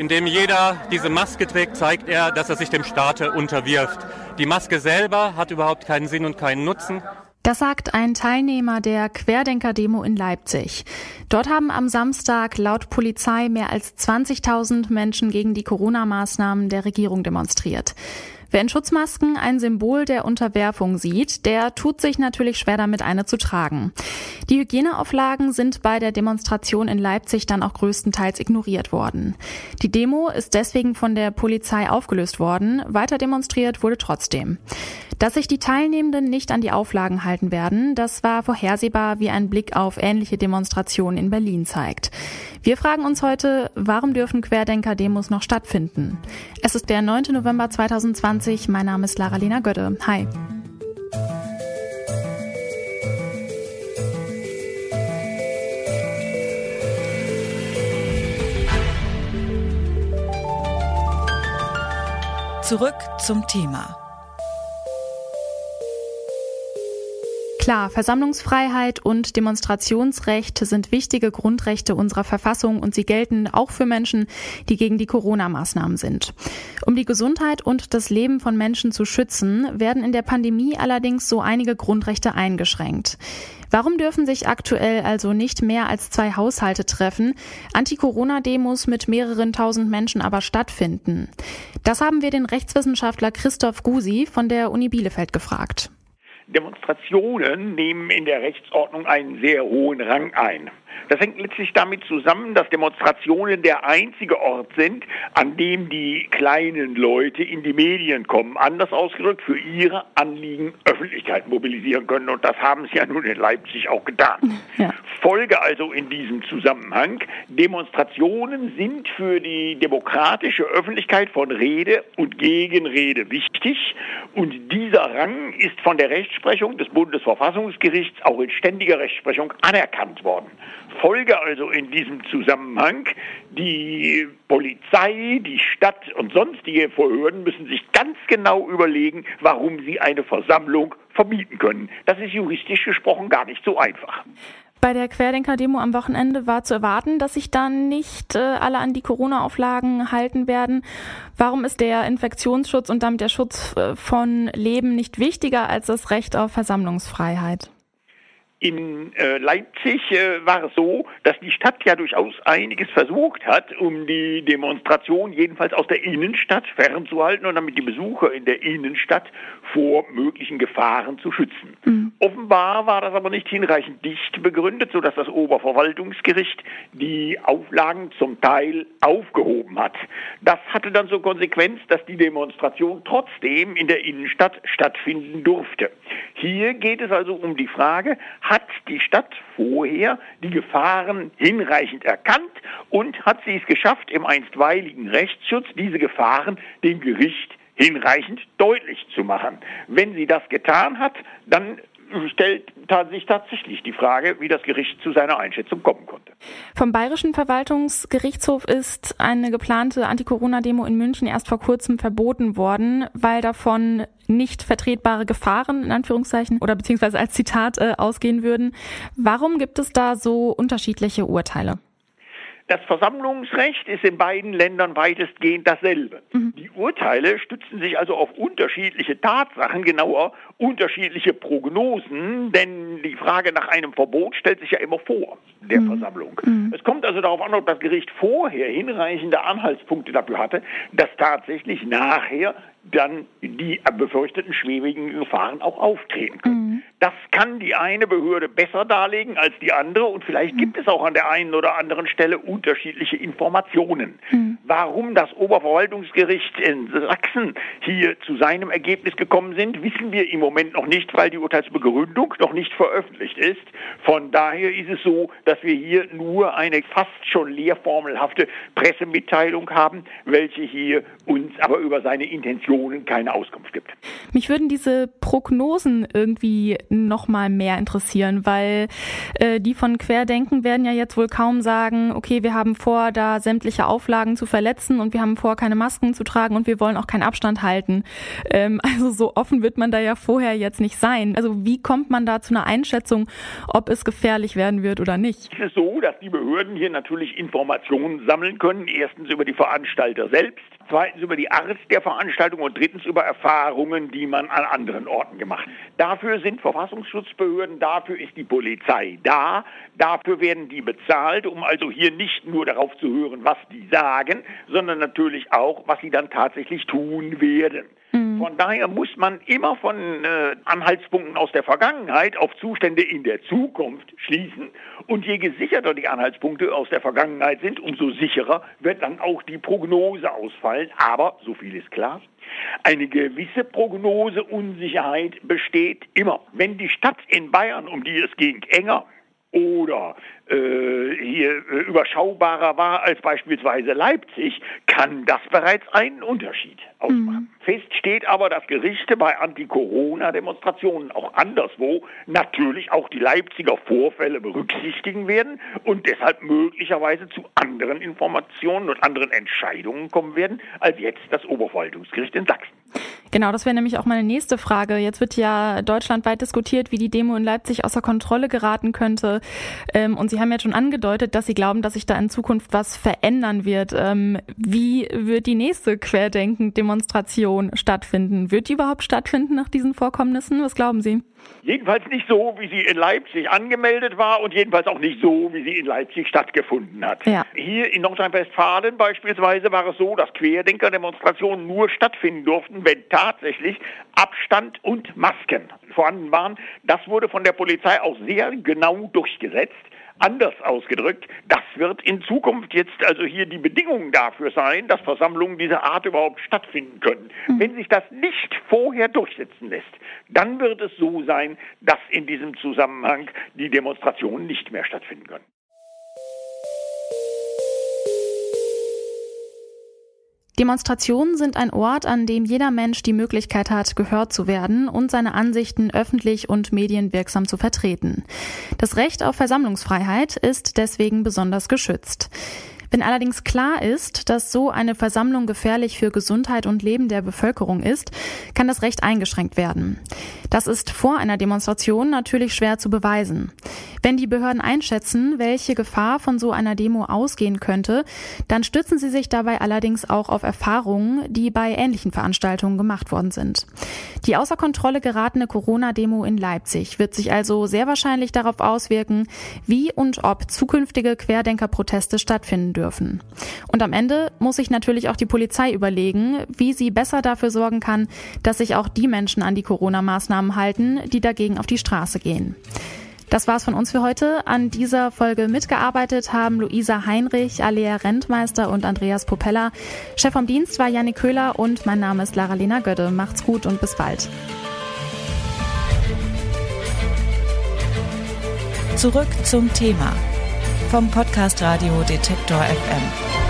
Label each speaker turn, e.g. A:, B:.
A: Indem jeder diese Maske trägt, zeigt er, dass er sich dem Staate unterwirft. Die Maske selber hat überhaupt keinen Sinn und keinen Nutzen.
B: Das sagt ein Teilnehmer der Querdenker-Demo in Leipzig. Dort haben am Samstag laut Polizei mehr als 20.000 Menschen gegen die Corona-Maßnahmen der Regierung demonstriert. Wer in Schutzmasken ein Symbol der Unterwerfung sieht, der tut sich natürlich schwer damit, eine zu tragen. Die Hygieneauflagen sind bei der Demonstration in Leipzig dann auch größtenteils ignoriert worden. Die Demo ist deswegen von der Polizei aufgelöst worden, weiter demonstriert wurde trotzdem. Dass sich die Teilnehmenden nicht an die Auflagen halten werden, das war vorhersehbar, wie ein Blick auf ähnliche Demonstrationen in Berlin zeigt. Wir fragen uns heute, warum dürfen Querdenker-Demos noch stattfinden? Es ist der 9. November 2020. Mein Name ist Lara-Lena Götte. Hi.
C: Zurück zum Thema.
B: Klar, Versammlungsfreiheit und Demonstrationsrecht sind wichtige Grundrechte unserer Verfassung und sie gelten auch für Menschen, die gegen die Corona-Maßnahmen sind. Um die Gesundheit und das Leben von Menschen zu schützen, werden in der Pandemie allerdings so einige Grundrechte eingeschränkt. Warum dürfen sich aktuell also nicht mehr als zwei Haushalte treffen, Anti-Corona-Demos mit mehreren tausend Menschen aber stattfinden? Das haben wir den Rechtswissenschaftler Christoph Gusi von der Uni Bielefeld gefragt.
D: Demonstrationen nehmen in der Rechtsordnung einen sehr hohen Rang ein. Das hängt letztlich damit zusammen, dass Demonstrationen der einzige Ort sind, an dem die kleinen Leute in die Medien kommen, anders ausgedrückt, für ihre Anliegen Öffentlichkeit mobilisieren können. Und das haben sie ja nun in Leipzig auch getan. Ja. Folge also in diesem Zusammenhang, Demonstrationen sind für die demokratische Öffentlichkeit von Rede und Gegenrede wichtig. Und dieser Rang ist von der Rechtsprechung des Bundesverfassungsgerichts auch in ständiger Rechtsprechung anerkannt worden. Folge also in diesem Zusammenhang, die Polizei, die Stadt und sonstige Behörden müssen sich ganz genau überlegen, warum sie eine Versammlung verbieten können. Das ist juristisch gesprochen gar nicht so einfach.
B: Bei der Querdenker-Demo am Wochenende war zu erwarten, dass sich dann nicht äh, alle an die Corona-Auflagen halten werden. Warum ist der Infektionsschutz und damit der Schutz äh, von Leben nicht wichtiger als das Recht auf Versammlungsfreiheit?
D: In äh, Leipzig äh, war es so, dass die Stadt ja durchaus einiges versucht hat, um die Demonstration jedenfalls aus der Innenstadt fernzuhalten und damit die Besucher in der Innenstadt vor möglichen Gefahren zu schützen. Mhm. Offenbar war das aber nicht hinreichend dicht begründet, sodass das Oberverwaltungsgericht die Auflagen zum Teil aufgehoben hat. Das hatte dann zur Konsequenz, dass die Demonstration trotzdem in der Innenstadt stattfinden durfte. Hier geht es also um die Frage, hat die Stadt vorher die Gefahren hinreichend erkannt und hat sie es geschafft, im einstweiligen Rechtsschutz diese Gefahren dem Gericht hinreichend deutlich zu machen. Wenn sie das getan hat, dann stellt sich tatsächlich die Frage, wie das Gericht zu seiner Einschätzung kommen konnte.
B: Vom Bayerischen Verwaltungsgerichtshof ist eine geplante Anti-Corona-Demo in München erst vor kurzem verboten worden, weil davon nicht vertretbare Gefahren in Anführungszeichen oder beziehungsweise als Zitat äh, ausgehen würden. Warum gibt es da so unterschiedliche Urteile?
D: Das Versammlungsrecht ist in beiden Ländern weitestgehend dasselbe. Mhm. Die Urteile stützen sich also auf unterschiedliche Tatsachen, genauer unterschiedliche Prognosen, denn die Frage nach einem Verbot stellt sich ja immer vor der mhm. Versammlung. Mhm. Es kommt also darauf an, ob das Gericht vorher hinreichende Anhaltspunkte dafür hatte, dass tatsächlich nachher dann die befürchteten schwierigen Gefahren auch auftreten können. Mhm. Das kann die eine Behörde besser darlegen als die andere und vielleicht gibt es auch an der einen oder anderen Stelle unterschiedliche Informationen. Mhm. Warum das Oberverwaltungsgericht in Sachsen hier zu seinem Ergebnis gekommen sind, wissen wir im Moment noch nicht, weil die Urteilsbegründung noch nicht veröffentlicht ist. Von daher ist es so, dass wir hier nur eine fast schon leerformelhafte Pressemitteilung haben, welche hier uns aber über seine Intention Informationen keine Auskunft gibt.
B: Mich würden diese Prognosen irgendwie noch mal mehr interessieren, weil äh, die von Querdenken werden ja jetzt wohl kaum sagen, okay, wir haben vor, da sämtliche Auflagen zu verletzen und wir haben vor, keine Masken zu tragen und wir wollen auch keinen Abstand halten. Ähm, also so offen wird man da ja vorher jetzt nicht sein. Also wie kommt man da zu einer Einschätzung, ob es gefährlich werden wird oder nicht?
D: Es ist so, dass die Behörden hier natürlich Informationen sammeln können. Erstens über die Veranstalter selbst, zweitens über die Art der Veranstaltung und drittens über Erfahrungen, die man an anderen Orten gemacht hat. Dafür sind Verfassungsschutzbehörden, dafür ist die Polizei da, dafür werden die bezahlt, um also hier nicht nur darauf zu hören, was die sagen, sondern natürlich auch, was sie dann tatsächlich tun werden. Mhm. Von daher muss man immer von äh, Anhaltspunkten aus der Vergangenheit auf Zustände in der Zukunft schließen. Und je gesicherter die Anhaltspunkte aus der Vergangenheit sind, umso sicherer wird dann auch die Prognose ausfallen. Aber, so viel ist klar, eine gewisse Prognoseunsicherheit besteht immer. Wenn die Stadt in Bayern, um die es ging, enger oder äh, hier äh, überschaubarer war als beispielsweise Leipzig, kann das bereits einen Unterschied ausmachen. Mhm. Fest steht aber, dass Gerichte bei Anti-Corona-Demonstrationen auch anderswo natürlich auch die Leipziger Vorfälle berücksichtigen werden und deshalb möglicherweise zu anderen Informationen und anderen Entscheidungen kommen werden als jetzt das Oberverwaltungsgericht in Sachsen.
B: Genau, das wäre nämlich auch meine nächste Frage. Jetzt wird ja deutschlandweit diskutiert, wie die Demo in Leipzig außer Kontrolle geraten könnte. Ähm, und Sie haben jetzt schon angedeutet, dass Sie glauben, dass sich da in Zukunft was verändern wird. Ähm, wie wird die nächste Querdenken-Demonstration stattfinden? Wird die überhaupt stattfinden nach diesen Vorkommnissen? Was glauben Sie?
D: Jedenfalls nicht so, wie sie in Leipzig angemeldet war und jedenfalls auch nicht so, wie sie in Leipzig stattgefunden hat. Ja. Hier in Nordrhein-Westfalen beispielsweise war es so, dass Querdenker-Demonstrationen nur stattfinden durften, wenn tatsächlich Abstand und Masken vorhanden waren. Das wurde von der Polizei auch sehr genau durchgesetzt. Anders ausgedrückt, das wird in Zukunft jetzt also hier die Bedingung dafür sein, dass Versammlungen dieser Art überhaupt stattfinden können. Mhm. Wenn sich das nicht vorher durchsetzen lässt, dann wird es so sein, dass in diesem Zusammenhang die Demonstrationen nicht mehr stattfinden können.
B: Demonstrationen sind ein Ort, an dem jeder Mensch die Möglichkeit hat, gehört zu werden und seine Ansichten öffentlich und medienwirksam zu vertreten. Das Recht auf Versammlungsfreiheit ist deswegen besonders geschützt. Wenn allerdings klar ist, dass so eine Versammlung gefährlich für Gesundheit und Leben der Bevölkerung ist, kann das Recht eingeschränkt werden. Das ist vor einer Demonstration natürlich schwer zu beweisen. Wenn die Behörden einschätzen, welche Gefahr von so einer Demo ausgehen könnte, dann stützen sie sich dabei allerdings auch auf Erfahrungen, die bei ähnlichen Veranstaltungen gemacht worden sind. Die außer Kontrolle geratene Corona-Demo in Leipzig wird sich also sehr wahrscheinlich darauf auswirken, wie und ob zukünftige Querdenkerproteste stattfinden dürfen. Und am Ende muss sich natürlich auch die Polizei überlegen, wie sie besser dafür sorgen kann, dass sich auch die Menschen an die Corona-Maßnahmen halten, die dagegen auf die Straße gehen. Das war's von uns für heute. An dieser Folge mitgearbeitet haben Luisa Heinrich, Alea Rentmeister und Andreas Popella. Chef vom Dienst war Janik Köhler und mein Name ist Lara-Lena Gödde. Macht's gut und bis bald.
C: Zurück zum Thema vom Podcast Radio Detektor FM.